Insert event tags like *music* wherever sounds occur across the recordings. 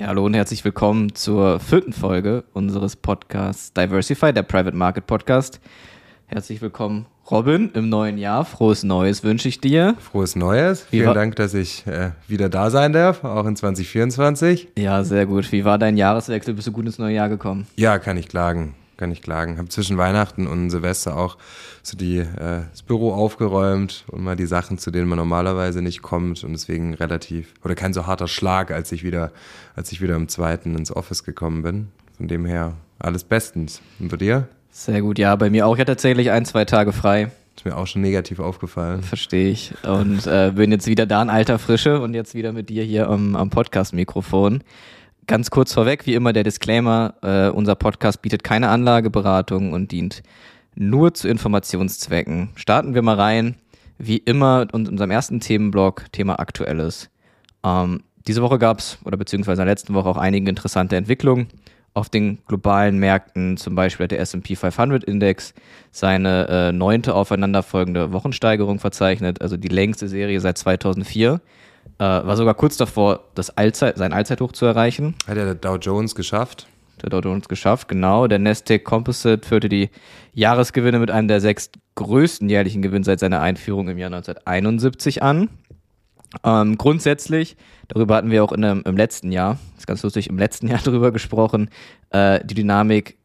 Ja, hallo und herzlich willkommen zur vierten Folge unseres Podcasts Diversify, der Private Market Podcast. Herzlich willkommen, Robin, im neuen Jahr. Frohes Neues wünsche ich dir. Frohes Neues. Wie Vielen Dank, dass ich äh, wieder da sein darf, auch in 2024. Ja, sehr gut. Wie war dein Jahreswechsel? Bist du gut ins neue Jahr gekommen? Ja, kann ich klagen. Kann ich klagen. Habe zwischen Weihnachten und Silvester auch so die, äh, das Büro aufgeräumt und mal die Sachen, zu denen man normalerweise nicht kommt und deswegen relativ oder kein so harter Schlag, als ich wieder, als ich wieder am zweiten ins Office gekommen bin. Von dem her alles bestens. Und bei dir? Sehr gut, ja, bei mir auch. Hatte tatsächlich ein, zwei Tage frei. Ist mir auch schon negativ aufgefallen. Verstehe ich. Und äh, bin jetzt wieder da in alter Frische und jetzt wieder mit dir hier am, am Podcast-Mikrofon. Ganz kurz vorweg, wie immer der Disclaimer, äh, unser Podcast bietet keine Anlageberatung und dient nur zu Informationszwecken. Starten wir mal rein, wie immer, in unserem ersten Themenblock, Thema Aktuelles. Ähm, diese Woche gab es, oder beziehungsweise in der letzten Woche auch einige interessante Entwicklungen auf den globalen Märkten. Zum Beispiel hat der S&P 500 Index seine äh, neunte aufeinanderfolgende Wochensteigerung verzeichnet, also die längste Serie seit 2004. Äh, war sogar kurz davor, das Allzeit, sein Allzeithoch zu erreichen. Hat ja der Dow Jones geschafft. Der Dow Jones geschafft, genau. Der Nasdaq Composite führte die Jahresgewinne mit einem der sechs größten jährlichen Gewinne seit seiner Einführung im Jahr 1971 an. Ähm, grundsätzlich, darüber hatten wir auch in einem, im letzten Jahr, ist ganz lustig, im letzten *laughs* Jahr darüber gesprochen, äh, die Dynamik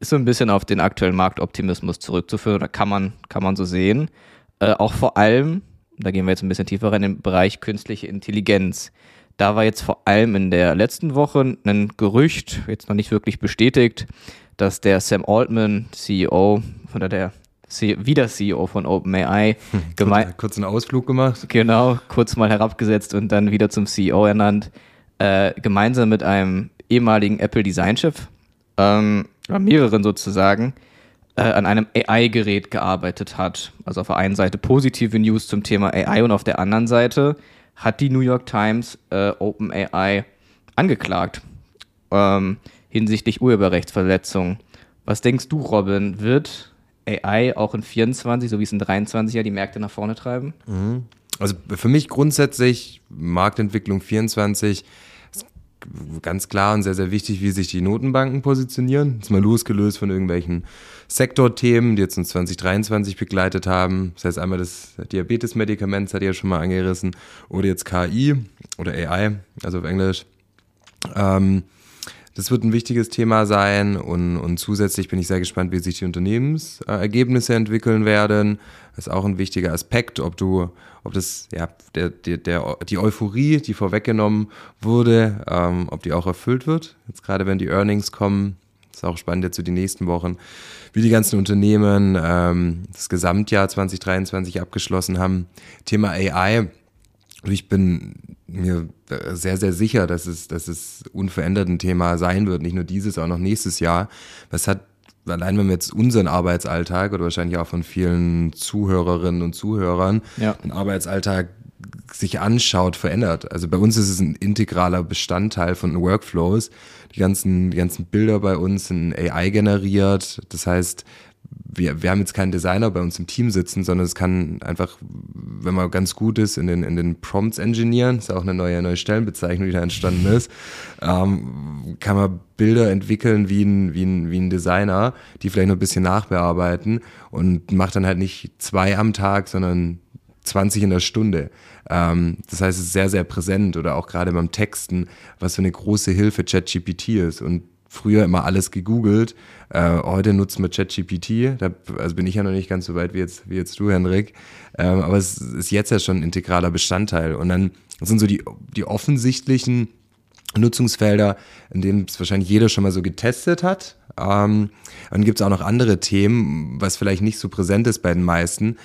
ist so ein bisschen auf den aktuellen Marktoptimismus zurückzuführen, oder kann man, kann man so sehen. Äh, auch vor allem, da gehen wir jetzt ein bisschen tiefer rein, im Bereich künstliche Intelligenz. Da war jetzt vor allem in der letzten Woche ein Gerücht, jetzt noch nicht wirklich bestätigt, dass der Sam Altman, CEO, oder der wieder CEO von OpenAI, gemein, Kurz, kurz einen Ausflug gemacht. Genau, kurz mal herabgesetzt und dann wieder zum CEO ernannt, äh, gemeinsam mit einem ehemaligen Apple-Designchef, ähm, oder mehreren sozusagen, äh, an einem AI-Gerät gearbeitet hat. Also auf der einen Seite positive News zum Thema AI und auf der anderen Seite hat die New York Times äh, OpenAI angeklagt ähm, hinsichtlich Urheberrechtsverletzungen. Was denkst du, Robin? Wird AI auch in 24, so wie es in 23 ja die Märkte nach vorne treiben? Also für mich grundsätzlich Marktentwicklung 24 ist ganz klar und sehr, sehr wichtig, wie sich die Notenbanken positionieren. Jetzt mal losgelöst von irgendwelchen Sektorthemen, die jetzt uns 2023 begleitet haben. Das heißt einmal das Diabetes-Medikament, das hat ihr ja schon mal angerissen, oder jetzt KI oder AI, also auf Englisch. Ähm, das wird ein wichtiges Thema sein und, und zusätzlich bin ich sehr gespannt, wie sich die Unternehmensergebnisse entwickeln werden. Das ist auch ein wichtiger Aspekt, ob du, ob das, ja, der, der, der, die Euphorie, die vorweggenommen wurde, ähm, ob die auch erfüllt wird. Jetzt gerade wenn die Earnings kommen, ist auch spannend jetzt für die nächsten Wochen, wie die ganzen Unternehmen ähm, das Gesamtjahr 2023 abgeschlossen haben. Thema AI. Und ich bin mir sehr, sehr sicher, dass es, dass es unverändert ein Thema sein wird. Nicht nur dieses, auch noch nächstes Jahr. Was hat, allein wenn wir jetzt unseren Arbeitsalltag oder wahrscheinlich auch von vielen Zuhörerinnen und Zuhörern, Ja. den Arbeitsalltag sich anschaut, verändert. Also bei uns ist es ein integraler Bestandteil von Workflows. Die ganzen, die ganzen Bilder bei uns sind AI generiert. Das heißt, wir, wir haben jetzt keinen Designer bei uns im Team sitzen, sondern es kann einfach, wenn man ganz gut ist, in den, in den Prompts engineeren, ist auch eine neue, neue Stellenbezeichnung, die da entstanden ist, ähm, kann man Bilder entwickeln wie ein, wie, ein, wie ein Designer, die vielleicht noch ein bisschen nachbearbeiten und macht dann halt nicht zwei am Tag, sondern 20 in der Stunde. Ähm, das heißt, es ist sehr, sehr präsent oder auch gerade beim Texten, was für eine große Hilfe ChatGPT ist. Und früher immer alles gegoogelt. Äh, heute nutzen wir ChatGPT. Da also bin ich ja noch nicht ganz so weit wie jetzt, wie jetzt du, Henrik. Ähm, aber es ist jetzt ja schon ein integraler Bestandteil. Und dann sind so die, die offensichtlichen Nutzungsfelder, in denen es wahrscheinlich jeder schon mal so getestet hat. Ähm, dann gibt es auch noch andere Themen, was vielleicht nicht so präsent ist bei den meisten.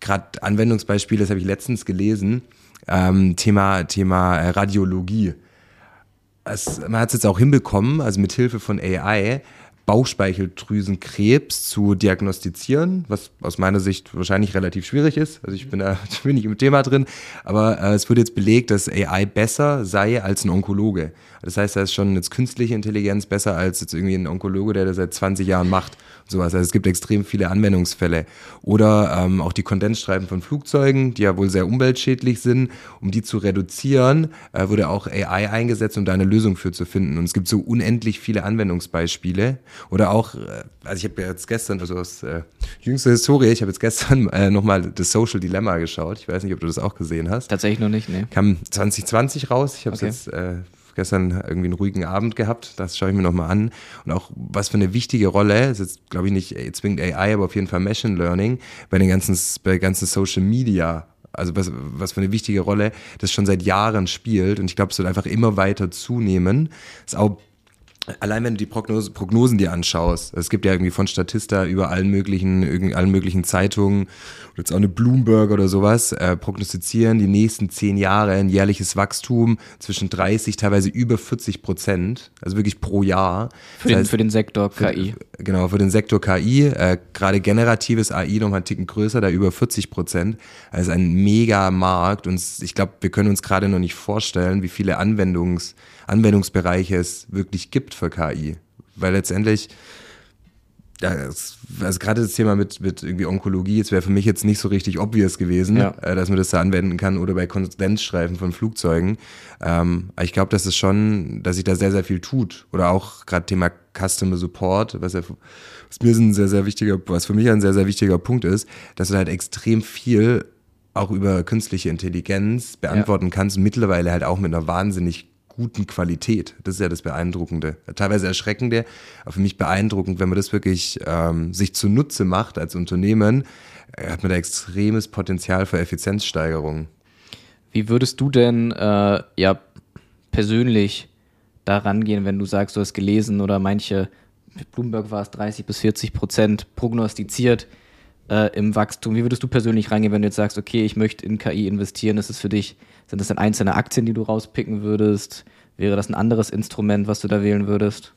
Gerade Anwendungsbeispiele, das habe ich letztens gelesen. Ähm, Thema, Thema Radiologie. Es, man hat es jetzt auch hinbekommen, also mit Hilfe von AI, Bauchspeicheldrüsenkrebs zu diagnostizieren, was aus meiner Sicht wahrscheinlich relativ schwierig ist. Also ich bin da *laughs* nicht im Thema drin, aber äh, es wird jetzt belegt, dass AI besser sei als ein Onkologe. Das heißt, da ist schon jetzt künstliche Intelligenz besser als jetzt irgendwie ein Onkologe, der das seit 20 Jahren macht sowas. Also es gibt extrem viele Anwendungsfälle. Oder ähm, auch die Kondensstreifen von Flugzeugen, die ja wohl sehr umweltschädlich sind. Um die zu reduzieren, äh, wurde auch AI eingesetzt, um da eine Lösung für zu finden. Und es gibt so unendlich viele Anwendungsbeispiele. Oder auch, äh, also ich habe ja jetzt gestern, also aus äh, jüngster Historie, ich habe jetzt gestern äh, nochmal das Social Dilemma geschaut. Ich weiß nicht, ob du das auch gesehen hast. Tatsächlich noch nicht, ne? Kam 2020 raus. Ich habe es Okay. jetzt äh, gestern irgendwie einen ruhigen Abend gehabt. Das schaue ich mir nochmal an. Und auch was für eine wichtige Rolle, ist jetzt glaube ich nicht zwingend AI, aber auf jeden Fall Machine Learning bei den ganzen, bei ganzen Social Media. Also was, was für eine wichtige Rolle das schon seit Jahren spielt. Und ich glaube, es wird einfach immer weiter zunehmen. Ist auch Allein wenn du die Prognose, Prognosen dir anschaust, es gibt ja irgendwie von Statista über allen möglichen, allen möglichen Zeitungen, oder jetzt auch eine Bloomberg oder sowas, äh, prognostizieren die nächsten zehn Jahre ein jährliches Wachstum zwischen 30, teilweise über 40 Prozent, also wirklich pro Jahr. Für, den, für den Sektor KI. Genau, für den Sektor KI, äh, gerade generatives AI noch mal einen Ticken größer, da über 40 Prozent. Also ein mega Markt und ich glaube, wir können uns gerade noch nicht vorstellen, wie viele Anwendungs, Anwendungsbereiche es wirklich gibt für KI. Weil letztendlich, ja, also gerade das Thema mit, mit irgendwie Onkologie, es wäre für mich jetzt nicht so richtig obvious gewesen, Ja. äh, dass man das da anwenden kann oder bei Kondensstreifen von Flugzeugen. Ähm, aber ich glaube, dass es schon, dass sich da sehr, sehr viel tut. Oder auch gerade Thema Customer Support, was ja was mir ein sehr, sehr wichtiger, was für mich ein sehr, sehr wichtiger Punkt ist, dass du halt extrem viel auch über künstliche Intelligenz beantworten kannst und mittlerweile halt auch mit einer wahnsinnig guten Qualität. Das ist ja das Beeindruckende. Teilweise erschreckende, aber für mich beeindruckend, wenn man das wirklich ähm, sich zunutze macht als Unternehmen, äh, hat man da extremes Potenzial für Effizienzsteigerung. Wie würdest du denn äh, ja persönlich da rangehen, wenn du sagst, du hast gelesen oder manche, mit Bloomberg war es 30 bis 40 Prozent prognostiziert äh, im Wachstum. Wie würdest du persönlich rangehen, wenn du jetzt sagst, okay, ich möchte in KI investieren, ist es für dich, sind das dann einzelne Aktien, die du rauspicken würdest? Wäre das ein anderes Instrument, was du da wählen würdest?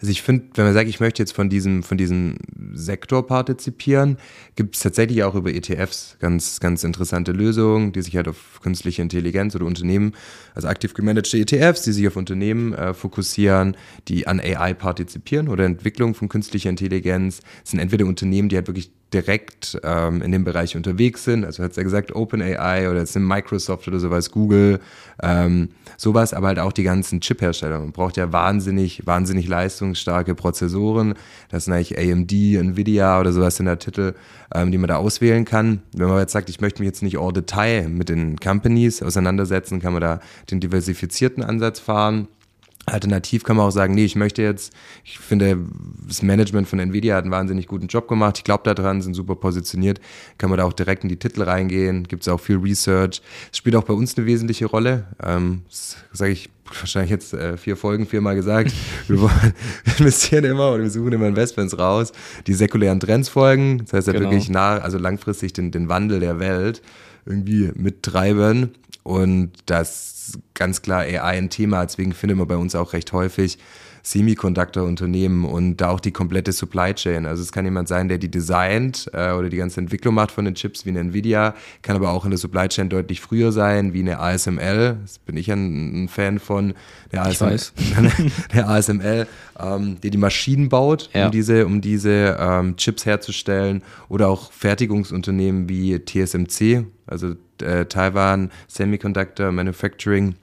Also ich finde, wenn man sagt, ich möchte jetzt von diesem, von diesem Sektor partizipieren, gibt es tatsächlich auch über ETFs ganz, ganz interessante Lösungen, die sich halt auf künstliche Intelligenz oder Unternehmen, also aktiv gemanagte ETFs, die sich auf Unternehmen äh, fokussieren, die an AI partizipieren oder Entwicklung von künstlicher Intelligenz. Das sind entweder Unternehmen, die halt wirklich direkt ähm, in dem Bereich unterwegs sind, also hat es ja gesagt, OpenAI oder jetzt Microsoft oder sowas, Google, ähm, sowas, aber halt auch die ganzen Chip-Hersteller. Man braucht ja wahnsinnig, wahnsinnig leistungsstarke Prozessoren. Das sind eigentlich AMD, Nvidia oder sowas in der Titel, ähm, die man da auswählen kann. Wenn man jetzt sagt, ich möchte mich jetzt nicht au Detail mit den Companies auseinandersetzen, kann man da den diversifizierten Ansatz fahren. Alternativ kann man auch sagen, nee, ich möchte jetzt, ich finde, das Management von Nvidia hat einen wahnsinnig guten Job gemacht. Ich glaube daran, sind super positioniert. Kann man da auch direkt in die Titel reingehen. Gibt es auch viel Research. Es spielt auch bei uns eine wesentliche Rolle. Ähm, sage ich wahrscheinlich jetzt äh, vier Folgen, viermal gesagt. *laughs* Wir wollen wir investieren immer oder wir suchen immer Investments raus, die säkulären Trends folgen. Das heißt ja Genau. wirklich nah, also langfristig den, den Wandel der Welt irgendwie mittreiben. Und das ganz klar AI ein Thema, deswegen findet man bei uns auch recht häufig Semiconductor-Unternehmen und da auch die komplette Supply Chain. Also es kann jemand sein, der die designt äh, oder die ganze Entwicklung macht von den Chips wie eine Nvidia, kann aber auch in der Supply Chain deutlich früher sein, wie eine ASML. Das bin ich ein, ein Fan von. Der weiß. *laughs* der ASML, ähm, der die Maschinen baut, Ja. um diese, um diese ähm, Chips herzustellen oder auch Fertigungsunternehmen wie TSMC, also äh, Taiwan Semiconductor Manufacturing,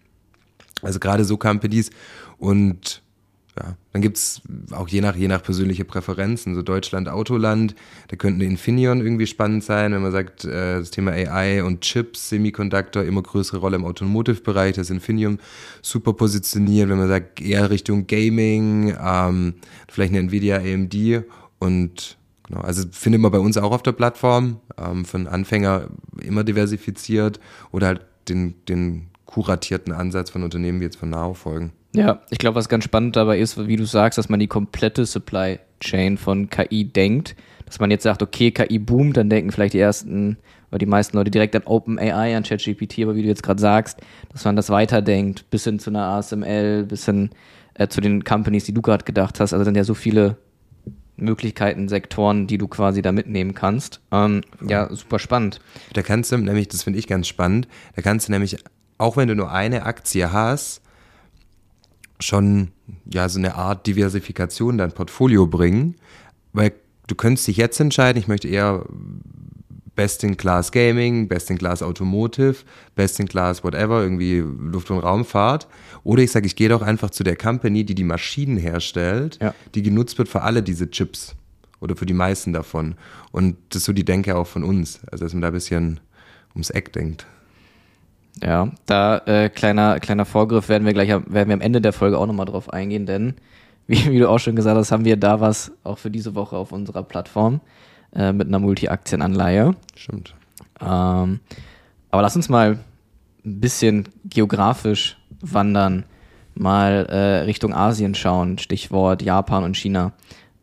also gerade so Companies und ja, dann gibt's auch je nach, je nach persönliche Präferenzen, so Deutschland, Autoland, da könnten Infineon irgendwie spannend sein, wenn man sagt, äh, das Thema AI und Chips, Semiconductor, immer größere Rolle im Automotive-Bereich, das Infineon super positioniert, wenn man sagt, eher Richtung Gaming, ähm, vielleicht eine Nvidia AMD und genau, also findet man bei uns auch auf der Plattform, ähm, von Anfänger immer diversifiziert oder halt den, den kuratierten Ansatz von Unternehmen wie jetzt von Now folgen. Ja, ich glaube, was ganz spannend dabei ist, wie du sagst, dass man die komplette Supply Chain von KI denkt. Dass man jetzt sagt, okay, KI boomt, dann denken vielleicht die ersten oder die meisten Leute direkt an OpenAI, an ChatGPT, aber wie du jetzt gerade sagst, dass man das weiterdenkt, bis hin zu einer ASML, bis hin äh, zu den Companies, die du gerade gedacht hast. Also sind ja so viele Möglichkeiten, Sektoren, die du quasi da mitnehmen kannst. Ähm, ja, super spannend. Da kannst du nämlich, das finde ich ganz spannend, da kannst du nämlich, auch wenn du nur eine Aktie hast, schon ja so eine Art Diversifikation in dein Portfolio bringen, weil du könntest dich jetzt entscheiden, ich möchte eher Best in Class Gaming, Best in Class Automotive, Best in Class whatever, irgendwie Luft- und Raumfahrt. Oder ich sage, ich gehe doch einfach zu der Company, die die Maschinen herstellt, Ja. die genutzt wird für alle diese Chips oder für die meisten davon. Und das ist so die Denke auch von uns, also dass man da ein bisschen ums Eck denkt. Ja, da äh, kleiner, kleiner Vorgriff werden wir gleich am- werden wir am Ende der Folge auch nochmal drauf eingehen, denn *laughs* wie, wie du auch schon gesagt hast, haben wir da was auch für diese Woche auf unserer Plattform äh, mit einer Multi-Aktienanleihe. Stimmt. Ähm, aber lass uns mal ein bisschen geografisch wandern, mal äh, Richtung Asien schauen, Stichwort Japan und China.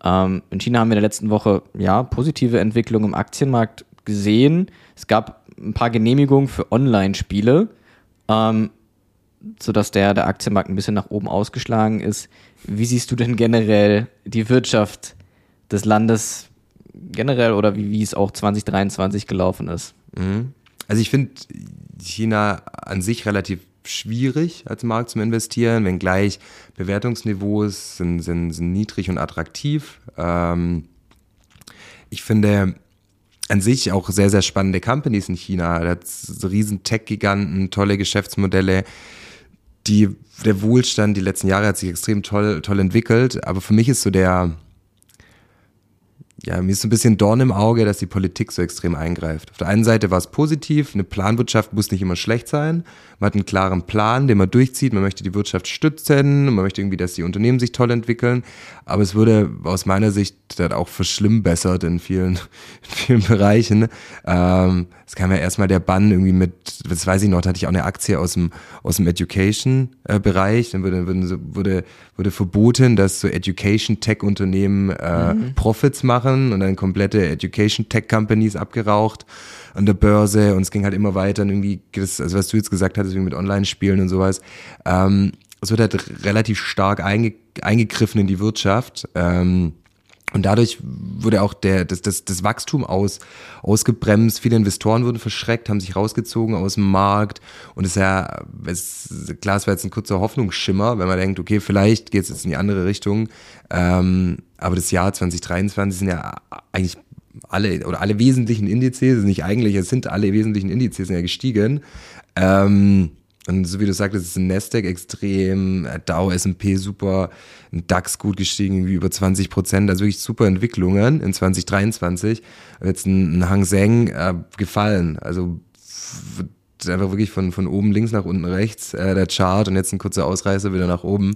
Ähm, in China haben wir in der letzten Woche ja positive Entwicklung im Aktienmarkt gesehen. Es gab ein paar Genehmigungen für Online-Spiele, ähm, sodass der, der Aktienmarkt ein bisschen nach oben ausgeschlagen ist. Wie siehst du denn generell die Wirtschaft des Landes generell oder wie, wie es auch 2023 gelaufen ist? Mhm. Also ich finde China an sich relativ schwierig als Markt zum Investieren, wenngleich Bewertungsniveaus sind, sind, sind niedrig und attraktiv. Ähm, ich finde an sich auch sehr, sehr spannende Companies in China. Da hat riesen Tech-Giganten, tolle Geschäftsmodelle. Die, der Wohlstand die letzten Jahre hat sich extrem toll, toll entwickelt. Aber für mich ist so der, ja, mir ist so ein bisschen Dorn im Auge, dass die Politik so extrem eingreift. Auf der einen Seite war es positiv, eine Planwirtschaft muss nicht immer schlecht sein. Man hat einen klaren Plan, den man durchzieht, man möchte die Wirtschaft stützen, man möchte irgendwie, dass die Unternehmen sich toll entwickeln. Aber es wurde aus meiner Sicht dann auch verschlimmbessert in vielen, in vielen Bereichen. Ähm, es kam ja erstmal der Bann irgendwie mit, das weiß ich noch, da hatte ich auch eine Aktie aus dem, aus dem Education-Bereich. Dann wurde, wurde, wurde, wurde verboten, dass so Education-Tech-Unternehmen äh, Profits machen und dann komplette Education-Tech-Companies abgeraucht an der Börse und es ging halt immer weiter und irgendwie, das, also was du jetzt gesagt hattest, mit Online-Spielen und sowas, ähm, es wird halt relativ stark einge eingegriffen in die Wirtschaft. Ähm, und dadurch wurde auch der, das, das, das Wachstum aus, ausgebremst. Viele Investoren wurden verschreckt, haben sich rausgezogen aus dem Markt. Und es ist ja, es, klar, es war jetzt ein kurzer Hoffnungsschimmer, wenn man denkt, okay, vielleicht geht es jetzt in die andere Richtung. Ähm, aber das Jahr 2023 sind ja eigentlich alle oder alle wesentlichen Indizes, nicht eigentlich, es sind alle wesentlichen Indizes ja gestiegen. Ähm, und so wie du sagtest, ist ein Nasdaq extrem, äh, Dow, S&P super, ein DAX gut gestiegen, wie über 20 Prozent, also wirklich super Entwicklungen in 2023. Jetzt ein, ein Hang Seng äh, gefallen, also einfach wirklich von, von oben links nach unten rechts, äh, der Chart und jetzt ein kurzer Ausreißer wieder nach oben.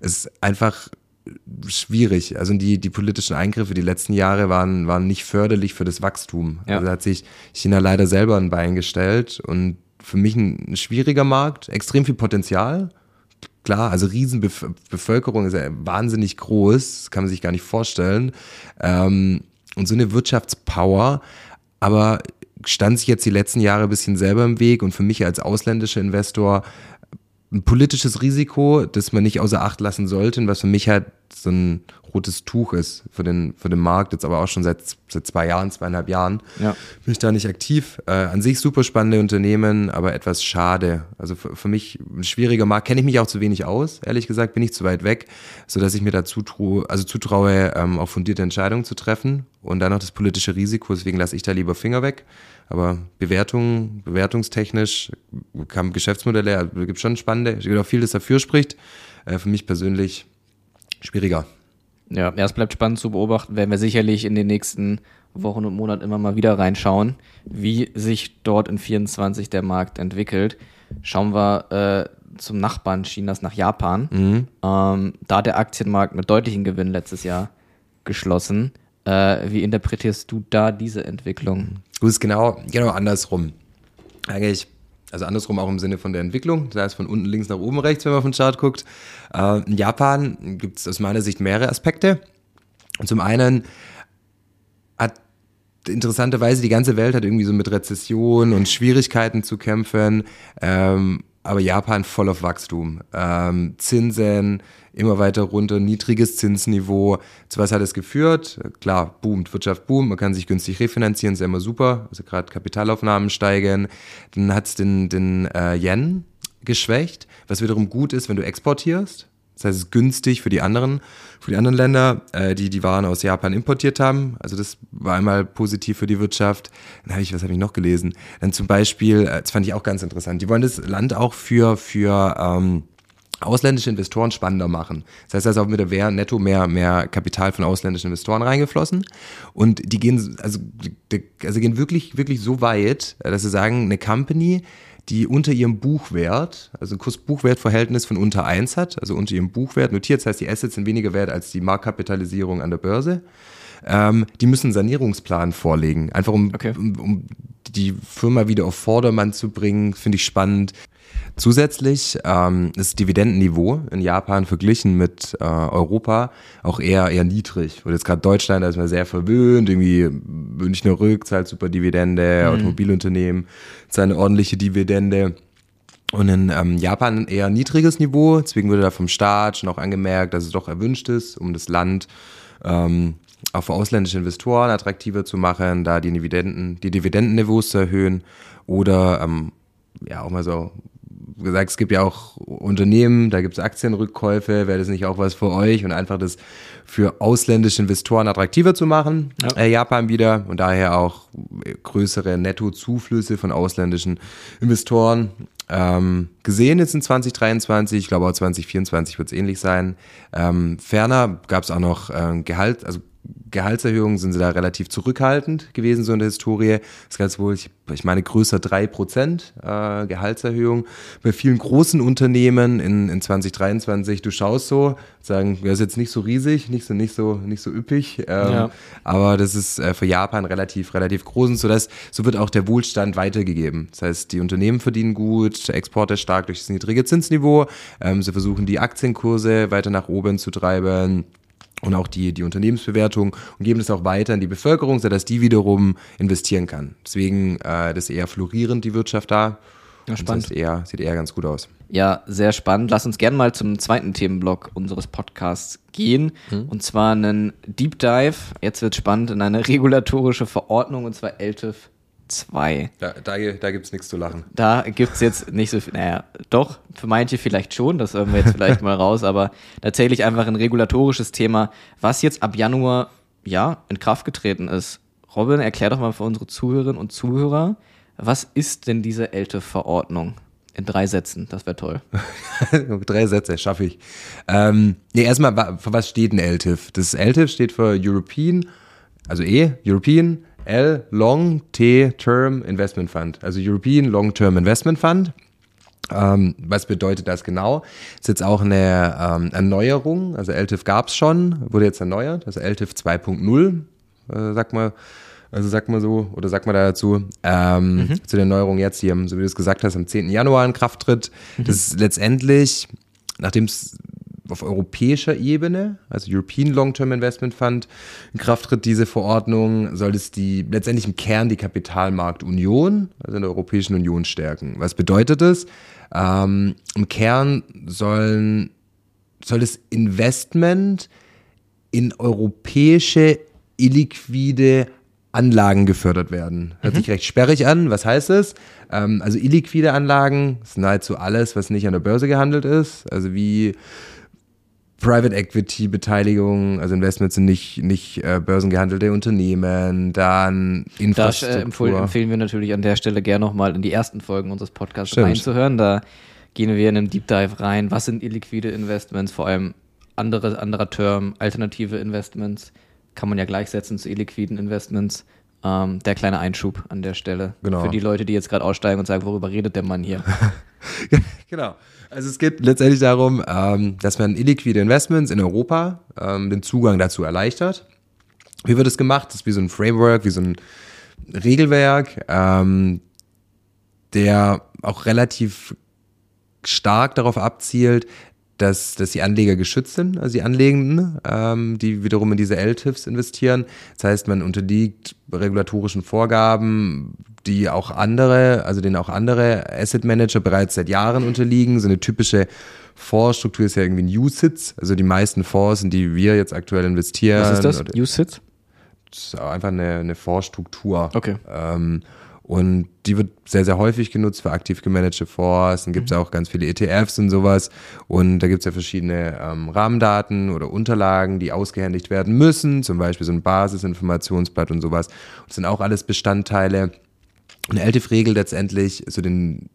Es ist einfach schwierig. Also die, die politischen Eingriffe die letzten Jahre waren, waren nicht förderlich für das Wachstum. Ja. Also da hat sich China leider selber ein Bein gestellt und für mich ein, schwieriger Markt, extrem viel Potenzial. Klar, also Riesenbevölkerung ist ja wahnsinnig groß, kann man sich gar nicht vorstellen. Ähm, und so eine Wirtschaftspower, aber stand sich jetzt die letzten Jahre ein bisschen selber im Weg und für mich als ausländischer Investor ein politisches Risiko, das man nicht außer Acht lassen sollte und was für mich halt so ein rotes Tuch ist für den, für den Markt, jetzt aber auch schon seit, seit zwei Jahren, zweieinhalb Jahren. Ja. Bin ich da nicht aktiv. Äh, an sich super spannende Unternehmen, aber etwas schade. Also für, für mich ein schwieriger Markt. Kenne ich mich auch zu wenig aus, ehrlich gesagt, bin ich zu weit weg, sodass ich mir da zutraue, also zutraue, ähm, auch fundierte Entscheidungen zu treffen und dann noch das politische Risiko, deswegen lasse ich da lieber Finger weg. Aber Bewertung, bewertungstechnisch, kam Geschäftsmodelle, also gibt schon spannende, es gibt auch viel, das dafür spricht. Äh, für mich persönlich schwieriger. Ja, ja, es bleibt spannend zu beobachten, werden wir sicherlich in den nächsten Wochen und Monaten immer mal wieder reinschauen, wie sich dort in 24 der Markt entwickelt. Schauen wir äh, zum Nachbarn Chinas nach Japan. Ähm, da hat der Aktienmarkt mit deutlichen Gewinn letztes Jahr geschlossen. Äh, wie interpretierst du da diese Entwicklung? Du ist genau, genau andersrum. Eigentlich, also andersrum auch im Sinne von der Entwicklung. Das heißt von unten links nach oben rechts, wenn man auf den Chart guckt. Äh, in Japan gibt es aus meiner Sicht mehrere Aspekte. Und zum einen hat interessanterweise die ganze Welt hat irgendwie so mit Rezession und Schwierigkeiten zu kämpfen. Ähm, aber Japan voll auf Wachstum. Ähm, Zinsen immer weiter runter, niedriges Zinsniveau. Zu was hat es geführt? Klar, boomt, Wirtschaft boomt, man kann sich günstig refinanzieren, ist ja immer super. Also gerade Kapitalaufnahmen steigen. Dann hat es den, den äh, Yen geschwächt, was wiederum gut ist, wenn du exportierst. Das heißt, es ist günstig für die anderen, für die anderen Länder, äh, die die Waren aus Japan importiert haben. Also das war einmal positiv für die Wirtschaft. Dann habe ich, was habe ich noch gelesen? Dann zum Beispiel, äh, das fand ich auch ganz interessant. Die wollen das Land auch für für ähm, ausländische Investoren spannender machen. Das heißt, da ist auch mit der Wehr netto mehr, mehr Kapital von ausländischen Investoren reingeflossen. Und die gehen, also, also gehen wirklich, wirklich so weit, dass sie sagen, eine Company, die unter ihrem Buchwert, also ein Kurs-Buchwert-Verhältnis von unter 1 hat, also unter ihrem Buchwert notiert, das heißt, die Assets sind weniger wert als die Marktkapitalisierung an der Börse, ähm, die müssen einen Sanierungsplan vorlegen, einfach um, okay. um, um die Firma wieder auf Vordermann zu bringen, finde ich spannend. Zusätzlich ähm, ist Dividendenniveau in Japan verglichen mit äh, Europa auch eher eher niedrig. Und jetzt gerade Deutschland, da ist man sehr verwöhnt, irgendwie Münchner Rück zahlt super Dividende, mhm. Automobilunternehmen zahlen eine ordentliche Dividende. Und in ähm, Japan eher niedriges Niveau, deswegen wurde da vom Staat schon auch angemerkt, dass es doch erwünscht ist, um das Land ähm, auch für ausländische Investoren attraktiver zu machen, da die Dividenden, die Dividendenniveaus zu erhöhen oder ähm, ja auch mal so gesagt, es gibt ja auch Unternehmen, da gibt es Aktienrückkäufe, wäre das nicht auch was für euch und einfach das für ausländische Investoren attraktiver zu machen, ja. äh, Japan wieder und daher auch größere Nettozuflüsse von ausländischen Investoren ähm, gesehen jetzt in 2023, ich glaube auch 2024 wird es ähnlich sein. Ähm, ferner gab es auch noch äh, Gehalt, also Gehaltserhöhungen sind sie da relativ zurückhaltend gewesen, so in der Historie. Das Ganze wohl, ich, ich meine, größer drei Prozent äh, Gehaltserhöhung. Bei vielen großen Unternehmen in, in 2023, du schaust so, sagen, das ist jetzt nicht so riesig, nicht so, nicht so, nicht so üppig, ähm, ja. aber das ist äh, für Japan relativ, relativ groß und so, dass, so wird auch der Wohlstand weitergegeben. Das heißt, die Unternehmen verdienen gut, der Export ist stark durch das niedrige Zinsniveau, ähm, sie versuchen die Aktienkurse weiter nach oben zu treiben und auch die, die Unternehmensbewertung und geben das auch weiter in die Bevölkerung, sodass die wiederum investieren kann. Deswegen äh, das ist eher florierend, die Wirtschaft da. Ja, spannend. Das eher, sieht eher ganz gut aus. Ja, sehr spannend. Lass uns gerne mal zum zweiten Themenblock unseres Podcasts gehen. Hm. Und zwar einen Deep Dive, jetzt wird spannend, in eine *laughs* regulatorische Verordnung, und zwar LTIF 2. Da, da, da gibt es nichts zu lachen. Da gibt es jetzt nicht so viel, naja, doch, für manche vielleicht schon, das hören wir jetzt vielleicht mal raus, aber tatsächlich einfach ein regulatorisches Thema, was jetzt ab Januar, ja, in Kraft getreten ist. Robin, erklär doch mal für unsere Zuhörerinnen und Zuhörer, was ist denn diese ELTE-Verordnung? In drei Sätzen, das wäre toll. *laughs* drei Sätze, schaffe ich. Ähm, nee, erstmal, für was steht ein LTIF? Das LTIF steht für European, also E, European L, Long T Term Investment Fund, also European Long Term Investment Fund. Ähm, was bedeutet das genau? Ist jetzt auch eine ähm, Erneuerung, also LTIF gab es schon, wurde jetzt erneuert, also LTIF 2.0, äh, sag mal, also sag mal so, oder sag mal da dazu, ähm, mhm. zu der Erneuerung jetzt hier, so wie du es gesagt hast, am 10. Januar in Kraft tritt. Mhm. Das ist letztendlich, nachdem es auf europäischer Ebene, also European Long-Term Investment Fund, in Kraft tritt diese Verordnung, soll es die letztendlich im Kern die Kapitalmarktunion, also in der Europäischen Union stärken. Was bedeutet das? Ähm, Im Kern sollen, soll das Investment in europäische illiquide Anlagen gefördert werden. Hört mhm. sich recht sperrig an. Was heißt es? Ähm, also illiquide Anlagen ist nahezu alles, was nicht an der Börse gehandelt ist. Also wie Private Equity Beteiligung, also Investments sind nicht, nicht äh, börsengehandelte Unternehmen, dann Infrastruktur. Da äh, empfehlen wir natürlich an der Stelle gerne nochmal in die ersten Folgen unseres Podcasts Stimmt. reinzuhören. Da gehen wir in einen Deep Dive rein. Was sind illiquide Investments? Vor allem andere, anderer Term, alternative Investments kann man ja gleichsetzen zu illiquiden Investments. Ähm, der kleine Einschub an der Stelle. Genau. Für die Leute, die jetzt gerade aussteigen und sagen, worüber redet der Mann hier? *laughs* genau. Also es geht letztendlich darum, ähm, dass man illiquide Investments in Europa ähm, den Zugang dazu erleichtert. Wie wird es gemacht? Das ist wie so ein Framework, wie so ein Regelwerk, ähm, der auch relativ stark darauf abzielt, dass, dass die Anleger geschützt sind, also die Anlegenden, ähm, die wiederum in diese LTIFs investieren. Das heißt, man unterliegt regulatorischen Vorgaben, die auch andere, also denen auch andere Asset Manager bereits seit Jahren unterliegen. So eine typische Fondsstruktur ist ja irgendwie ein USITS. Also die meisten Fonds, in die wir jetzt aktuell investieren. Was ist das? USITS? Das ist einfach eine, eine Fondsstruktur. Okay. Ähm, und die wird sehr, sehr häufig genutzt für aktiv gemanagte Fonds. Dann gibt es mhm. auch ganz viele ETFs und sowas. Und da gibt es ja verschiedene ähm, Rahmendaten oder Unterlagen, die ausgehändigt werden müssen. Zum Beispiel so ein Basisinformationsblatt und sowas. Das sind auch alles Bestandteile. Eine LTIF regelt letztendlich so den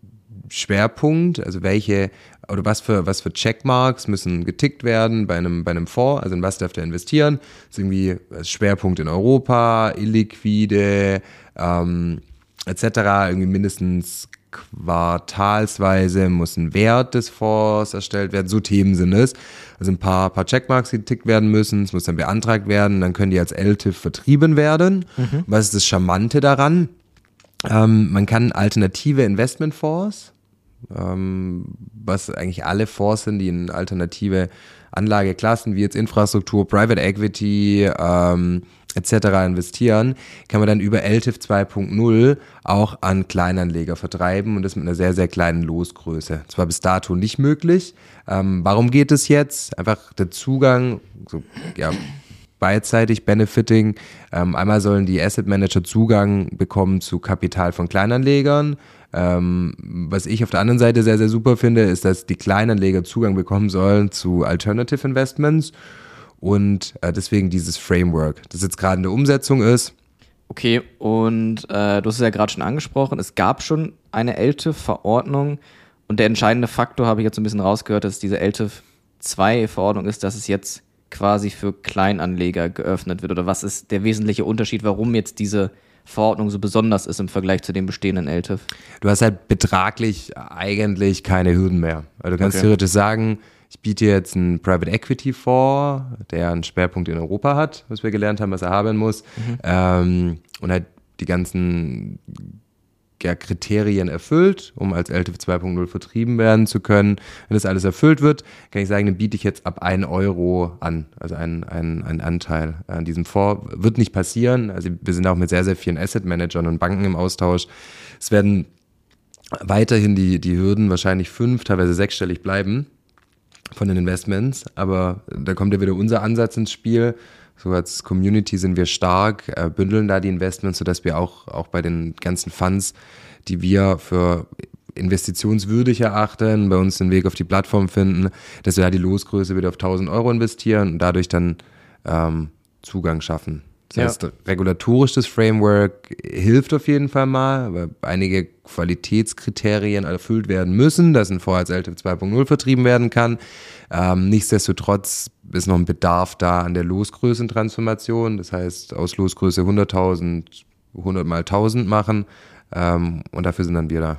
Schwerpunkt, also welche oder was für, was für Checkmarks müssen getickt werden bei einem, bei einem Fonds, also in was darf der investieren. Das ist irgendwie Schwerpunkt in Europa, illiquide, ähm, etc. Irgendwie mindestens quartalsweise muss ein Wert des Fonds erstellt werden. So Themen sind es. Also ein paar, paar Checkmarks getickt werden müssen. Es muss dann beantragt werden. Dann können die als LTIF vertrieben werden. Mhm. Was ist das Charmante daran? Ähm, man kann alternative Investmentfonds, ähm, was eigentlich alle Fonds sind, die in alternative Anlageklassen wie jetzt Infrastruktur, Private Equity, ähm, etc. investieren, kann man dann über LTIF 2.0 auch an Kleinanleger vertreiben und das mit einer sehr, sehr kleinen Losgröße. Das war bis dato nicht möglich. Ähm, warum geht es jetzt? Einfach der Zugang, so, ja, beidseitig Benefiting. Ähm, einmal sollen die Asset Manager Zugang bekommen zu Kapital von Kleinanlegern. Ähm, was ich auf der anderen Seite sehr, sehr super finde, ist, dass die Kleinanleger Zugang bekommen sollen zu Alternative Investments und äh, deswegen dieses Framework, das jetzt gerade in der Umsetzung ist. Okay, und äh, du hast es ja gerade schon angesprochen, es gab schon eine LTIF-Verordnung und der entscheidende Faktor, habe ich jetzt ein bisschen rausgehört, dass diese LTIF 2-Verordnung ist, dass es jetzt quasi für Kleinanleger geöffnet wird? Oder was ist der wesentliche Unterschied, warum jetzt diese Verordnung so besonders ist im Vergleich zu den bestehenden LTIF? Du hast halt betraglich eigentlich keine Hürden mehr. Also du kannst okay. theoretisch sagen, ich biete jetzt einen Private Equity vor, der einen Schwerpunkt in Europa hat, was wir gelernt haben, was er haben muss. Mhm. Ähm, und halt die ganzen ja, Kriterien erfüllt, um als LTIF 2.0 vertrieben werden zu können. Wenn das alles erfüllt wird, kann ich sagen, dann biete ich jetzt ab 1 Euro an, also einen, einen, einen Anteil an diesem Fonds. Wird nicht passieren. Also wir sind auch mit sehr, sehr vielen Asset Managern und Banken im Austausch. Es werden weiterhin die, die Hürden wahrscheinlich fünf, teilweise sechsstellig bleiben von den Investments. Aber da kommt ja wieder unser Ansatz ins Spiel. So als Community sind wir stark, äh, bündeln da die Investments, sodass wir auch, auch bei den ganzen Funds, die wir für investitionswürdig erachten, bei uns den Weg auf die Plattform finden, dass wir da die Losgröße wieder auf 1000 Euro investieren und dadurch dann ähm, Zugang schaffen. Das heißt, regulatorisch das Framework hilft auf jeden Fall mal, weil einige Qualitätskriterien erfüllt werden müssen, dass ein Fonds als LTIF 2.0 vertrieben werden kann. Ähm, nichtsdestotrotz ist noch ein Bedarf da an der Losgrößentransformation. Das heißt, aus Losgröße 100.000 100 mal 1000 machen. Ähm, und dafür sind dann wir da.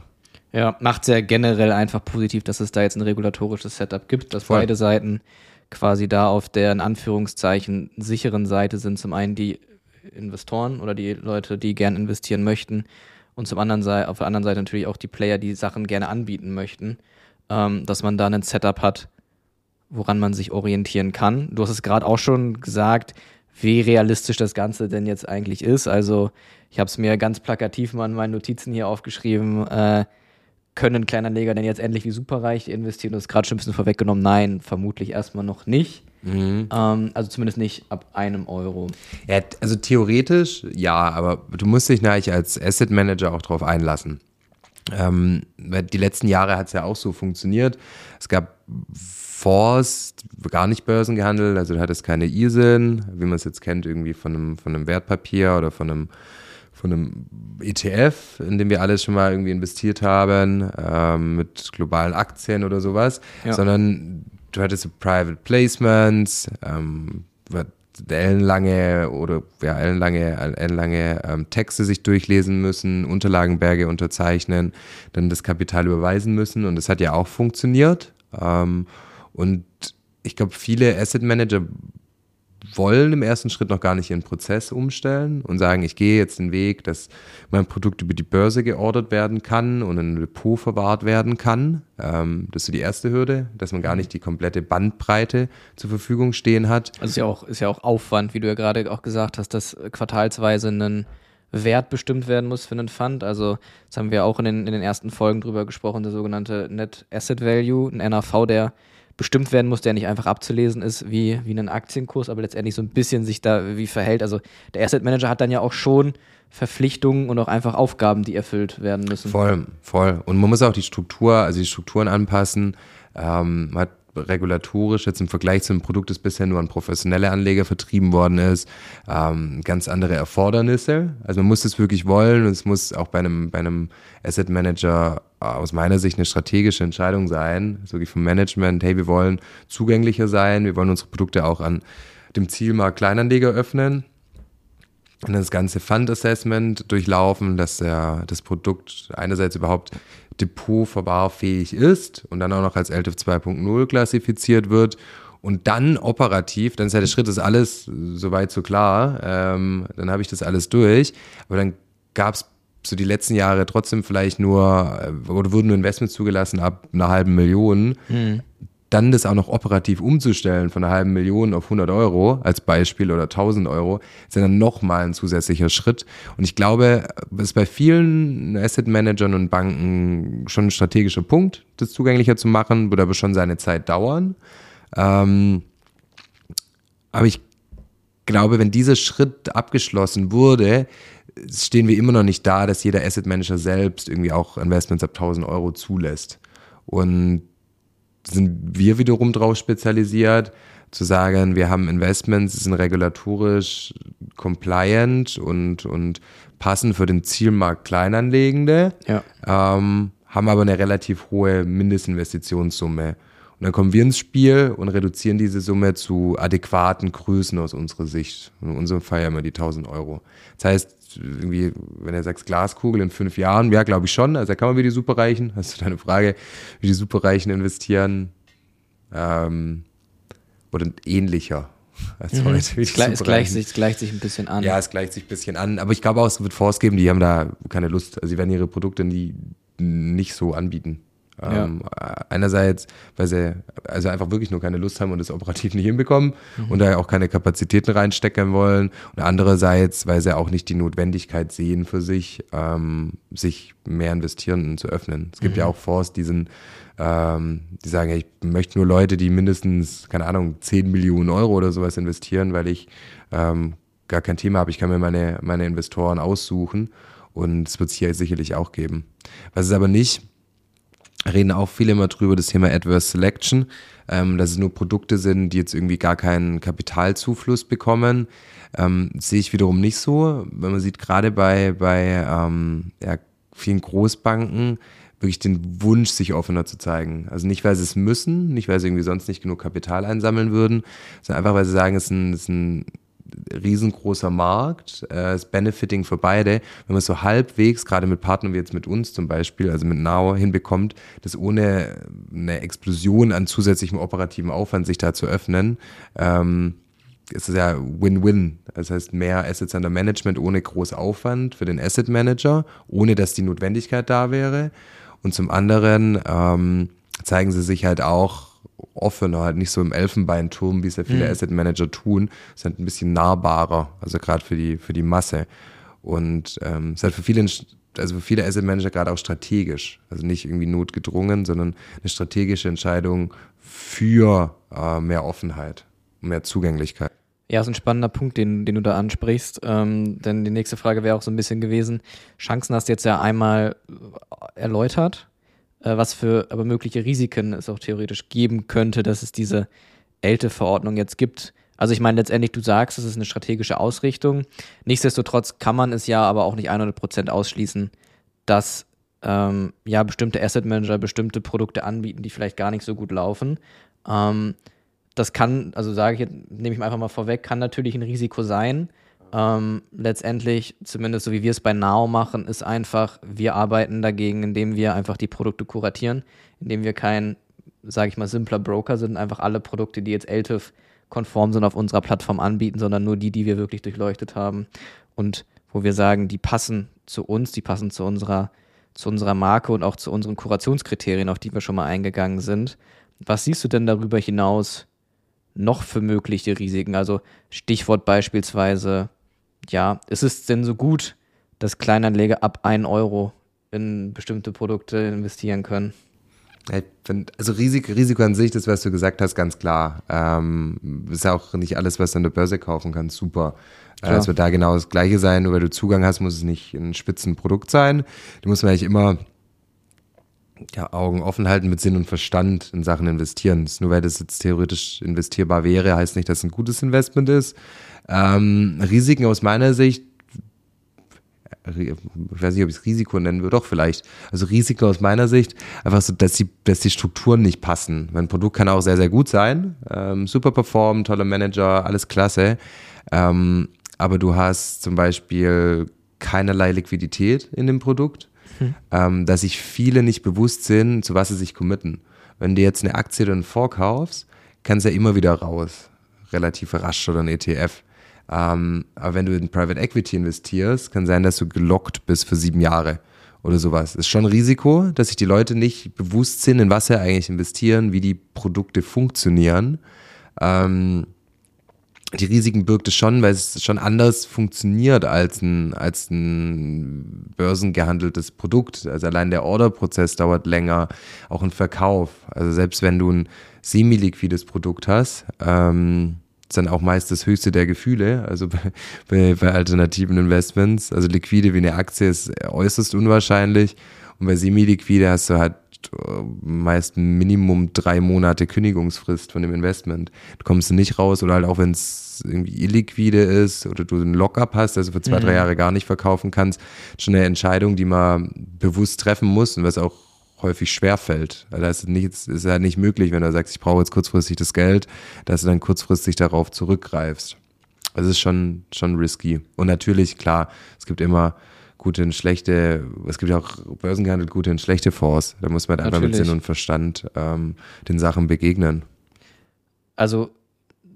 Ja, macht ja generell einfach positiv, dass es da jetzt ein regulatorisches Setup gibt, dass Voll. beide Seiten quasi da auf der in Anführungszeichen sicheren Seite sind. Zum einen die Investoren oder die Leute, die gern investieren möchten und zum anderen Seite, auf der anderen Seite natürlich auch die Player, die Sachen gerne anbieten möchten, ähm, dass man da ein Setup hat, woran man sich orientieren kann. Du hast es gerade auch schon gesagt, wie realistisch das Ganze denn jetzt eigentlich ist. Also ich habe es mir ganz plakativ mal in meinen Notizen hier aufgeschrieben. Äh, können Kleinanleger denn jetzt endlich wie superreich investieren? Du hast gerade schon ein bisschen vorweggenommen. Nein, vermutlich erstmal noch nicht. Mhm. Ähm, also zumindest nicht ab einem Euro. Ja, also theoretisch ja, aber du musst dich natürlich als Asset Manager auch darauf einlassen. Ähm, die letzten Jahre hat es ja auch so funktioniert. Es gab Fonds, gar nicht börsengehandelt, also du hattest keine ISIN, wie man es jetzt kennt, irgendwie von einem, von einem Wertpapier oder von einem von einem ETF, in dem wir alles schon mal irgendwie investiert haben, ähm, mit globalen Aktien oder sowas, ja. sondern du hattest Private Placements, ähm, ellenlange oder ja, ellenlange, ellenlange ähm, Texte sich durchlesen müssen, Unterlagenberge unterzeichnen, dann das Kapital überweisen müssen und das hat ja auch funktioniert. Ähm, und ich glaube, viele Asset Manager wollen im ersten Schritt noch gar nicht ihren Prozess umstellen und sagen, ich gehe jetzt den Weg, dass mein Produkt über die Börse geordert werden kann und in Depot verwahrt werden kann. Ähm, das ist so die erste Hürde, dass man gar nicht die komplette Bandbreite zur Verfügung stehen hat. Also ist ja auch, ist ja auch Aufwand, wie du ja gerade auch gesagt hast, dass quartalsweise ein Wert bestimmt werden muss für einen Fund. Also das haben wir auch in den, in den ersten Folgen drüber gesprochen, der sogenannte Net Asset Value, ein NAV, der bestimmt werden muss, der nicht einfach abzulesen ist wie, wie ein Aktienkurs, aber letztendlich so ein bisschen sich da wie verhält. Also der Asset Manager hat dann ja auch schon Verpflichtungen und auch einfach Aufgaben, die erfüllt werden müssen. Voll, voll. Und man muss auch die Struktur, also die Strukturen anpassen. Ähm, man hat regulatorisch jetzt im Vergleich zu einem Produkt, das bisher nur an professionelle Anleger vertrieben worden ist, ähm, ganz andere Erfordernisse. Also man muss das wirklich wollen und es muss auch bei einem, bei einem Asset Manager aus meiner Sicht eine strategische Entscheidung sein, so wie vom Management, hey, wir wollen zugänglicher sein, wir wollen unsere Produkte auch an dem Zielmarkt Kleinanleger öffnen. Und das ganze Fund Assessment durchlaufen, dass der, das Produkt einerseits überhaupt depotverwahrfähig ist und dann auch noch als LTIF 2.0 klassifiziert wird und dann operativ, dann ist ja der Schritt, ist alles soweit so klar, ähm, dann habe ich das alles durch, aber dann gab es so die letzten Jahre trotzdem vielleicht nur, äh, oder wurden nur Investments zugelassen ab einer halben Million. Mhm dann das auch noch operativ umzustellen von einer halben Million auf 100 Euro als Beispiel oder 1000 Euro, ist dann nochmal ein zusätzlicher Schritt. Und ich glaube, das ist bei vielen Asset Managern und Banken schon ein strategischer Punkt, das zugänglicher zu machen, würde aber schon seine Zeit dauern. Ähm, aber ich glaube, wenn dieser Schritt abgeschlossen wurde, stehen wir immer noch nicht da, dass jeder Asset Manager selbst irgendwie auch Investments ab 1000 Euro zulässt. Und sind wir wiederum drauf spezialisiert, zu sagen, wir haben Investments, die sind regulatorisch compliant und, und passen für den Zielmarkt Kleinanlegende, ja. ähm, haben aber eine relativ hohe Mindestinvestitionssumme. Und dann kommen wir ins Spiel und reduzieren diese Summe zu adäquaten Größen aus unserer Sicht. In unserem Fall ja immer die 1000 Euro. Das heißt, irgendwie, wenn er sagt Glaskugel in fünf Jahren, ja, glaube ich schon. Also da kann man wie die Superreichen, *laughs* hast du deine Frage, wie die Superreichen investieren, ähm, oder ähnlicher als mhm. heute. Es, gleich, es, gleicht sich, es gleicht sich ein bisschen an. Ja, es gleicht sich ein bisschen an. Aber ich glaube auch, es wird Fonds geben, die haben da keine Lust. Also sie werden ihre Produkte nie, nicht so anbieten. Ja. Ähm, einerseits, weil sie also einfach wirklich nur keine Lust haben und es operativ nicht hinbekommen mhm. und da auch keine Kapazitäten reinstecken wollen. Und andererseits, weil sie auch nicht die Notwendigkeit sehen für sich, ähm, sich mehr investieren zu öffnen. Es gibt mhm. ja auch Fonds, die sind, ähm, die sagen, ich möchte nur Leute, die mindestens, keine Ahnung, 10 Millionen Euro oder sowas investieren, weil ich ähm, gar kein Thema habe. Ich kann mir meine, meine Investoren aussuchen und es wird es hier sicherlich auch geben. Was es aber nicht reden auch viele immer drüber, das Thema Adverse Selection, ähm, dass es nur Produkte sind, die jetzt irgendwie gar keinen Kapitalzufluss bekommen. Ähm, sehe ich wiederum nicht so. Wenn man sieht, gerade bei, bei ähm, ja, vielen Großbanken, wirklich den Wunsch, sich offener zu zeigen. Also nicht, weil sie es müssen, nicht, weil sie irgendwie sonst nicht genug Kapital einsammeln würden, sondern einfach, weil sie sagen, es ist ein, es ist ein riesengroßer Markt, äh, ist benefiting für beide. Wenn man so halbwegs, gerade mit Partnern wie jetzt mit uns zum Beispiel, also mit Now hinbekommt, das ohne eine Explosion an zusätzlichem operativen Aufwand sich da zu öffnen, ähm, ist es ja Win-Win. Das heißt, mehr Assets under Management ohne großen Aufwand für den Asset Manager, ohne dass die Notwendigkeit da wäre. Und zum anderen ähm, zeigen sie sich halt auch offener, halt nicht so im Elfenbeinturm, wie es ja viele mhm. Asset Manager tun, ist halt ein bisschen nahbarer, also gerade für die, für die Masse. Und ähm, ist halt für viele, also für viele Asset Manager gerade auch strategisch, also nicht irgendwie notgedrungen, sondern eine strategische Entscheidung für äh, mehr Offenheit, mehr Zugänglichkeit. Ja, ist ein spannender Punkt, den, den du da ansprichst. Ähm, denn die nächste Frage wäre auch so ein bisschen gewesen. Chancen hast du jetzt ja einmal erläutert äh, was für aber mögliche Risiken es auch theoretisch geben könnte, dass es diese ELTE-Verordnung jetzt gibt. Also ich meine, letztendlich, du sagst, es ist eine strategische Ausrichtung. Nichtsdestotrotz kann man es ja aber auch nicht 100% ausschließen, dass ähm, ja bestimmte Asset Manager bestimmte Produkte anbieten, die vielleicht gar nicht so gut laufen. Ähm, das kann, also sage ich nehme ich einfach mal vorweg, kann natürlich ein Risiko sein. Ähm, letztendlich, zumindest so wie wir es bei Now machen, ist einfach, wir arbeiten dagegen, indem wir einfach die Produkte kuratieren, indem wir kein, sage ich mal, simpler Broker sind, einfach alle Produkte, die jetzt LTIF konform sind, auf unserer Plattform anbieten, sondern nur die, die wir wirklich durchleuchtet haben und wo wir sagen, die passen zu uns, die passen zu unserer, zu unserer Marke und auch zu unseren Kurationskriterien, auf die wir schon mal eingegangen sind. Was siehst du denn darüber hinaus noch für mögliche Risiken? Also Stichwort beispielsweise, ja, ist es denn so gut, dass Kleinanleger ab 1 Euro in bestimmte Produkte investieren können? Also Risiko, Risiko an sich, das, was du gesagt hast, ganz klar. Ähm, ist ja auch nicht alles, was du an der Börse kaufen kannst, super. Äh, es wird da genau das Gleiche sein, nur weil du Zugang hast, muss es nicht ein Spitzenprodukt sein. Du musst eigentlich immer ja, Augen offen halten mit Sinn und Verstand in Sachen investieren. Nur weil das jetzt theoretisch investierbar wäre, heißt nicht, dass es ein gutes Investment ist. Ähm, Risiken aus meiner Sicht, ich weiß nicht, ob ich es Risiko nennen würde, doch vielleicht. Also Risiko aus meiner Sicht, einfach so, dass die, dass die Strukturen nicht passen. Mein Produkt kann auch sehr, sehr gut sein, ähm, super performen, toller Manager, alles klasse. Ähm, aber du hast zum Beispiel keinerlei Liquidität in dem Produkt hm. ähm, dass sich viele nicht bewusst sind, zu was sie sich committen. Wenn du jetzt eine Aktie oder einen Fonds kaufst, kannst du ja immer wieder raus, relativ rasch oder ein ETF. Ähm, aber wenn du in Private Equity investierst, kann sein, dass du gelockt bist für sieben Jahre oder sowas. Ist schon ein Risiko, dass sich die Leute nicht bewusst sind, in was sie eigentlich investieren, wie die Produkte funktionieren. Ähm, die Risiken birgt es schon, weil es schon anders funktioniert als ein, als ein börsengehandeltes Produkt. Also allein der Orderprozess dauert länger, auch ein Verkauf. Also selbst wenn du ein semi-liquides Produkt hast, ähm, ist dann auch meist das höchste der Gefühle, also bei, bei, alternativen Investments. Also liquide wie eine Aktie ist äußerst unwahrscheinlich und bei semi-liquide hast du halt meist Minimum drei Monate Kündigungsfrist von dem Investment. Du kommst nicht raus oder halt auch wenn es irgendwie illiquide ist oder du einen Lockup hast, also für zwei, mhm. drei Jahre gar nicht verkaufen kannst, schon eine Entscheidung, die man bewusst treffen muss und was auch häufig schwer fällt. Also das ist, nicht, ist halt nicht möglich, wenn du sagst, ich brauche jetzt kurzfristig das Geld, dass du dann kurzfristig darauf zurückgreifst. Das ist schon, schon risky. Und natürlich, klar, es gibt immer gute und schlechte, es gibt ja auch börsengehandelt gute und schlechte Fonds. Da muss man halt einfach mit Sinn und Verstand ähm, den Sachen begegnen. Also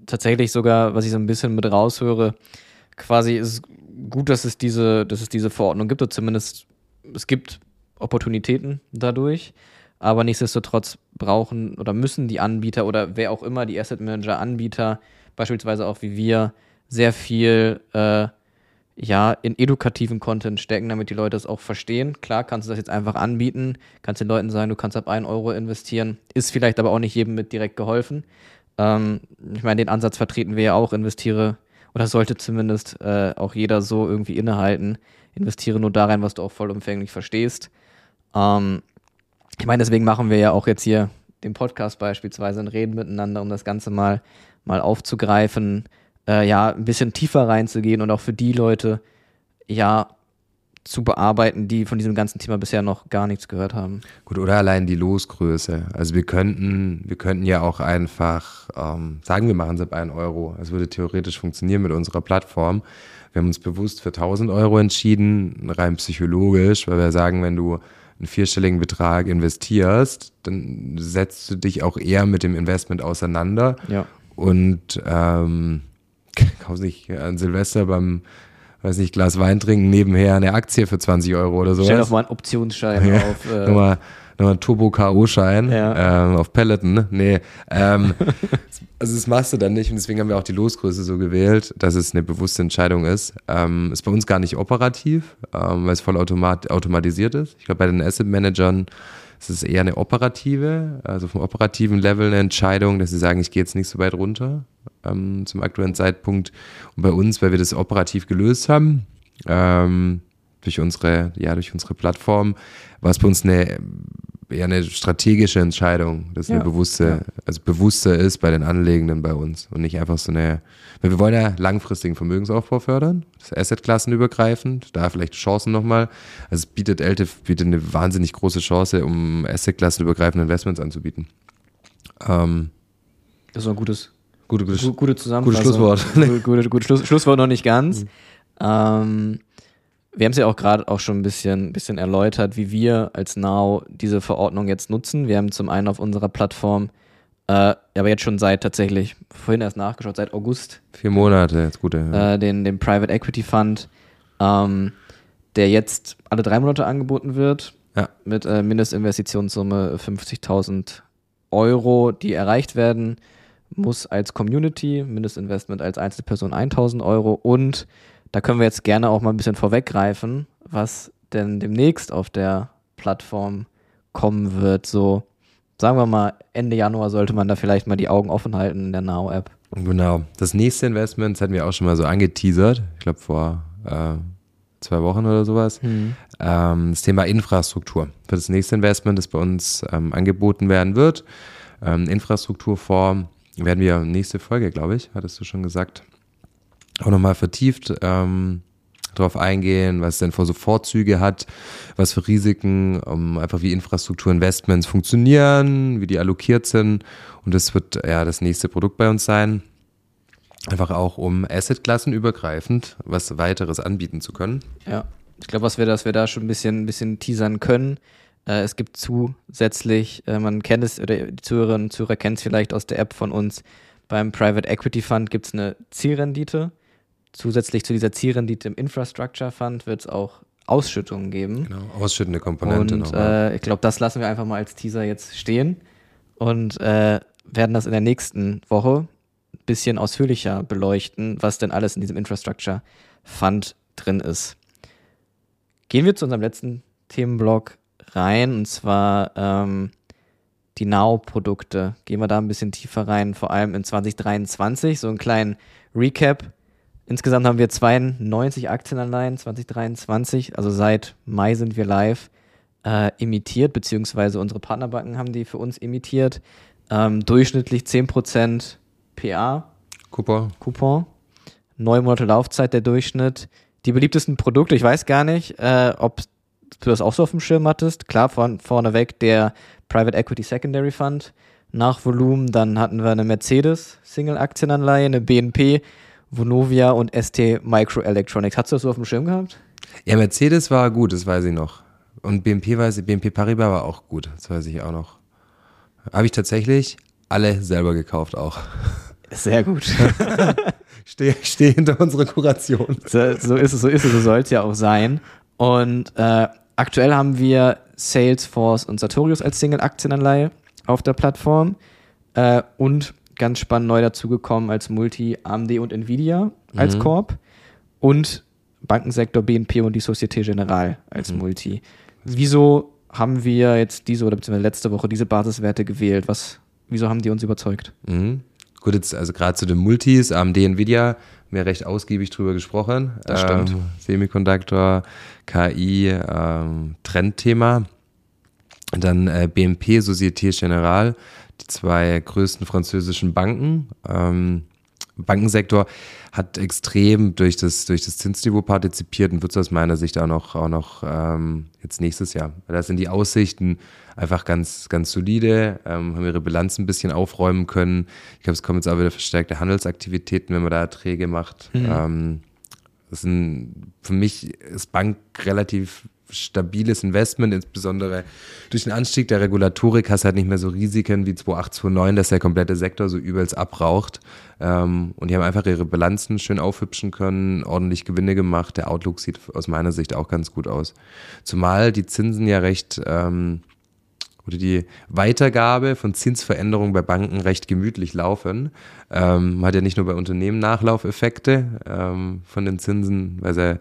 tatsächlich sogar, was ich so ein bisschen mit raushöre, quasi ist es gut, dass es diese, dass es diese Verordnung gibt, oder zumindest es gibt Opportunitäten dadurch, aber nichtsdestotrotz brauchen oder müssen die Anbieter oder wer auch immer, die Asset Manager Anbieter, beispielsweise auch wie wir, sehr viel äh, ja, in edukativen Content stecken, damit die Leute es auch verstehen. Klar kannst du das jetzt einfach anbieten, kannst den Leuten sagen, du kannst ab 1 Euro investieren, ist vielleicht aber auch nicht jedem mit direkt geholfen. Ähm, ich meine, den Ansatz vertreten wir ja auch, investiere, oder sollte zumindest äh, auch jeder so irgendwie innehalten, investiere nur da rein, was du auch vollumfänglich verstehst. Ähm, ich meine, deswegen machen wir ja auch jetzt hier den Podcast beispielsweise und reden miteinander, um das Ganze mal, mal aufzugreifen, äh, ja, ein bisschen tiefer reinzugehen und auch für die Leute, ja, zu bearbeiten, die von diesem ganzen Thema bisher noch gar nichts gehört haben. Gut, oder allein die Losgröße. Also wir könnten, wir könnten ja auch einfach ähm, sagen, wir machen es ab 1 Euro. Es würde theoretisch funktionieren mit unserer Plattform. Wir haben uns bewusst für 1000 Euro entschieden, rein psychologisch, weil wir sagen, wenn du einen vierstelligen Betrag investierst, dann setzt du dich auch eher mit dem Investment auseinander. Ja. Und ähm, kaufst nicht an Silvester beim, weiß nicht, Glas Wein trinken, nebenher eine Aktie für 20 Euro oder so. Stell doch mal einen Optionsschein *laughs* ja, auf. Äh, nochmal, nochmal einen Turbo-K.O.-Schein ja. ähm, auf Peloton. Ne? Nee. Ähm, *laughs* also das machst du dann nicht und deswegen haben wir auch die Losgröße so gewählt, dass es eine bewusste Entscheidung ist. Ähm, ist bei uns gar nicht operativ, ähm, weil es voll automat automatisiert ist. Ich glaube, bei den Asset-Managern ist es eher eine operative, also vom operativen Level eine Entscheidung, dass sie sagen, ich gehe jetzt nicht so weit runter ähm, zum aktuellen Zeitpunkt. Und bei uns, weil wir das operativ gelöst haben, ähm, durch unsere, ja, durch unsere Plattform, war es bei uns eine eher eine strategische Entscheidung, dass ja, eine bewusste, ja. also bewusster ist bei den Anlegenden bei uns und nicht einfach so eine, weil wir wollen ja langfristigen Vermögensaufbau fördern, das Assetklassenübergreifend, da vielleicht Chancen nochmal. Also es bietet LTIF bietet eine wahnsinnig große Chance, um Assetklassenübergreifende Investments anzubieten. Ähm, das ist ein gutes, gute, gute, gute Zusammenfassung. Gutes Schlusswort. *laughs* Gute, gute, gute Schluss, Schlusswort noch nicht ganz. Mhm. Ähm, wir haben es ja auch gerade auch schon ein bisschen, bisschen erläutert, wie wir als Now diese Verordnung jetzt nutzen. Wir haben zum einen auf unserer Plattform Äh, aber jetzt schon seit tatsächlich, vorhin erst nachgeschaut, seit August. Vier Monate, jetzt gut. Ja. Äh, den, den Private Equity Fund, ähm, der jetzt alle drei Monate angeboten wird. Ja. Mit äh, Mindestinvestitionssumme 50.000 Euro, die erreicht werden muss als Community, Mindestinvestment als Einzelperson 1000 Euro und da können wir jetzt gerne auch mal ein bisschen vorweggreifen, was denn demnächst auf der Plattform kommen wird. So, sagen wir mal, Ende Januar sollte man da vielleicht mal die Augen offen halten in der Now-App. Genau. Das nächste Investment, das hatten wir auch schon mal so angeteasert, ich glaube vor äh, zwei Wochen oder sowas. Mhm. Ähm, das Thema Infrastruktur. Für das nächste Investment, das bei uns ähm, angeboten werden wird. Ähm, Infrastrukturform werden wir nächste Folge, glaube ich, hattest du schon gesagt, auch nochmal vertieft ähm, darauf eingehen, was es denn für so Vorzüge hat, was für Risiken, um einfach wie Infrastrukturinvestments funktionieren, wie die allokiert sind. Und das wird ja das nächste Produkt bei uns sein. Einfach auch, um Assetklassenübergreifend was weiteres anbieten zu können. Ja, ich glaube, was wir, dass wir da schon ein bisschen, ein bisschen teasern können. Äh, es gibt zusätzlich, äh, man kennt es, oder die Zuhörerinnen und Zuhörer kennen es vielleicht aus der App von uns, beim Private Equity Fund gibt es eine Zielrendite. Zusätzlich zu dieser Zielrendite im Infrastructure Fund wird es auch Ausschüttungen geben. Genau, ausschüttende Komponente. Und äh, ich glaube, das lassen wir einfach mal als Teaser jetzt stehen und äh, werden das in der nächsten Woche ein bisschen ausführlicher beleuchten, was denn alles in diesem Infrastructure Fund drin ist. Gehen wir zu unserem letzten Themenblock rein und zwar ähm, die Now-Produkte. Gehen wir da ein bisschen tiefer rein, vor allem in 2023, so einen kleinen Recap. Insgesamt haben wir 92 Aktienanleihen 2023, also seit Mai sind wir live, äh, imitiert, beziehungsweise unsere Partnerbanken haben die für uns imitiert. Ähm, durchschnittlich 10% PA. Coupon. Coupon. Neun Monate Laufzeit der Durchschnitt. Die beliebtesten Produkte, ich weiß gar nicht, äh, ob du das auch so auf dem Schirm hattest. Klar, von, vorneweg der Private Equity Secondary Fund nach Volumen. Dann hatten wir eine Mercedes Single-Aktienanleihe, eine BNP, Vonovia und ST Microelectronics. Hast du das so auf dem Schirm gehabt? Ja, Mercedes war gut, das weiß ich noch. Und BNP weiß ich, BNP Paribas war auch gut, das weiß ich auch noch. Habe ich tatsächlich alle selber gekauft auch. Sehr gut. *laughs* stehe steh hinter unserer Kuration. So, so, ist es, so ist es, so soll es ja auch sein. Und äh, aktuell haben wir Salesforce und Sartorius als Single-Aktienanleihe auf der Plattform. Äh, und ganz spannend neu dazugekommen als Multi AMD und Nvidia als mhm. Korb. Und Bankensektor BNP und die Societe Generale als mhm. Multi. Wieso haben wir jetzt diese oder beziehungsweise letzte Woche diese Basiswerte gewählt? Was, wieso haben die uns überzeugt? Mhm. Gut, jetzt also gerade zu den Multis, AMD, Nvidia, mir recht ausgiebig drüber gesprochen. Das stimmt. Ähm, Semiconductor, KI, ähm, Trendthema. Dann äh, BNP, Société Générale, die zwei größten französischen Banken. Ähm, Bankensektor hat extrem durch das, durch das Zinsniveau partizipiert und wird es aus meiner Sicht auch noch, auch noch ähm, jetzt nächstes Jahr. Da sind die Aussichten einfach ganz, ganz solide, ähm, haben ihre Bilanz ein bisschen aufräumen können. Ich glaube, es kommen jetzt auch wieder verstärkte Handelsaktivitäten, wenn man da Erträge macht. Mhm. Ähm, das ein, für mich ist Bank relativ stabiles Investment, insbesondere durch den Anstieg der Regulatorik hast du halt nicht mehr so Risiken wie 2008, 2009, dass der komplette Sektor so übelst abraucht. Ähm, und die haben einfach ihre Bilanzen schön aufhübschen können, ordentlich Gewinne gemacht. Der Outlook sieht aus meiner Sicht auch ganz gut aus. Zumal die Zinsen ja recht ähm, oder die Weitergabe von Zinsveränderungen bei Banken recht gemütlich laufen. Ähm, man hat ja nicht nur bei Unternehmen Nachlaufeffekte ähm, von den Zinsen, weil sie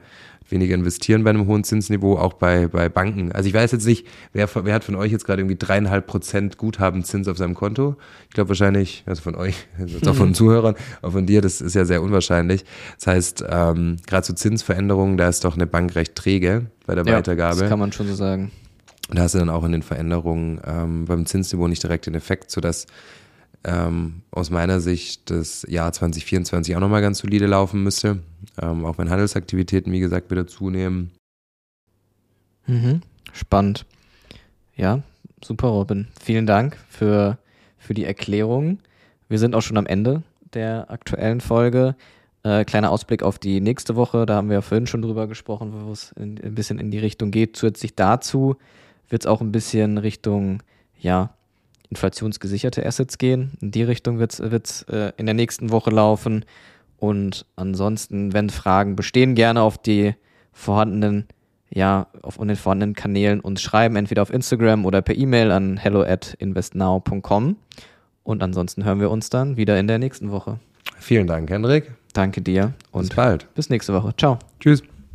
weniger investieren bei einem hohen Zinsniveau, auch bei, bei Banken. Also ich weiß jetzt nicht, wer, wer hat von euch jetzt gerade irgendwie dreieinhalb Prozent Guthabenzins auf seinem Konto? Ich glaube wahrscheinlich, also von euch, *laughs* also auch von den Zuhörern, auch von dir, das ist ja sehr unwahrscheinlich. Das heißt, ähm, gerade zu Zinsveränderungen, da ist doch eine Bank recht träge bei der ja, Weitergabe. Das kann man schon so sagen. Und da hast du dann auch in den Veränderungen ähm, beim Zinsniveau nicht direkt den Effekt, sodass ähm, aus meiner Sicht das Jahr 2024 auch nochmal ganz solide laufen müsste, ähm, auch wenn Handelsaktivitäten, wie gesagt, wieder zunehmen. Mhm. Spannend. Ja, super, Robin. Vielen Dank für, für die Erklärung. Wir sind auch schon am Ende der aktuellen Folge. Äh, kleiner Ausblick auf die nächste Woche, da haben wir ja vorhin schon drüber gesprochen, wo es in, ein bisschen in die Richtung geht. Zusätzlich dazu wird es auch ein bisschen Richtung, ja, inflationsgesicherte Assets gehen. In die Richtung wird es äh, in der nächsten Woche laufen. Und ansonsten, wenn Fragen bestehen, gerne auf die vorhandenen, ja, auf den vorhandenen Kanälen uns schreiben, entweder auf Instagram oder per E-Mail an hello at investnow.com. Und ansonsten hören wir uns dann wieder in der nächsten Woche. Vielen Dank, Hendrik. Danke dir und bis bald. Bis nächste Woche. Ciao. Tschüss.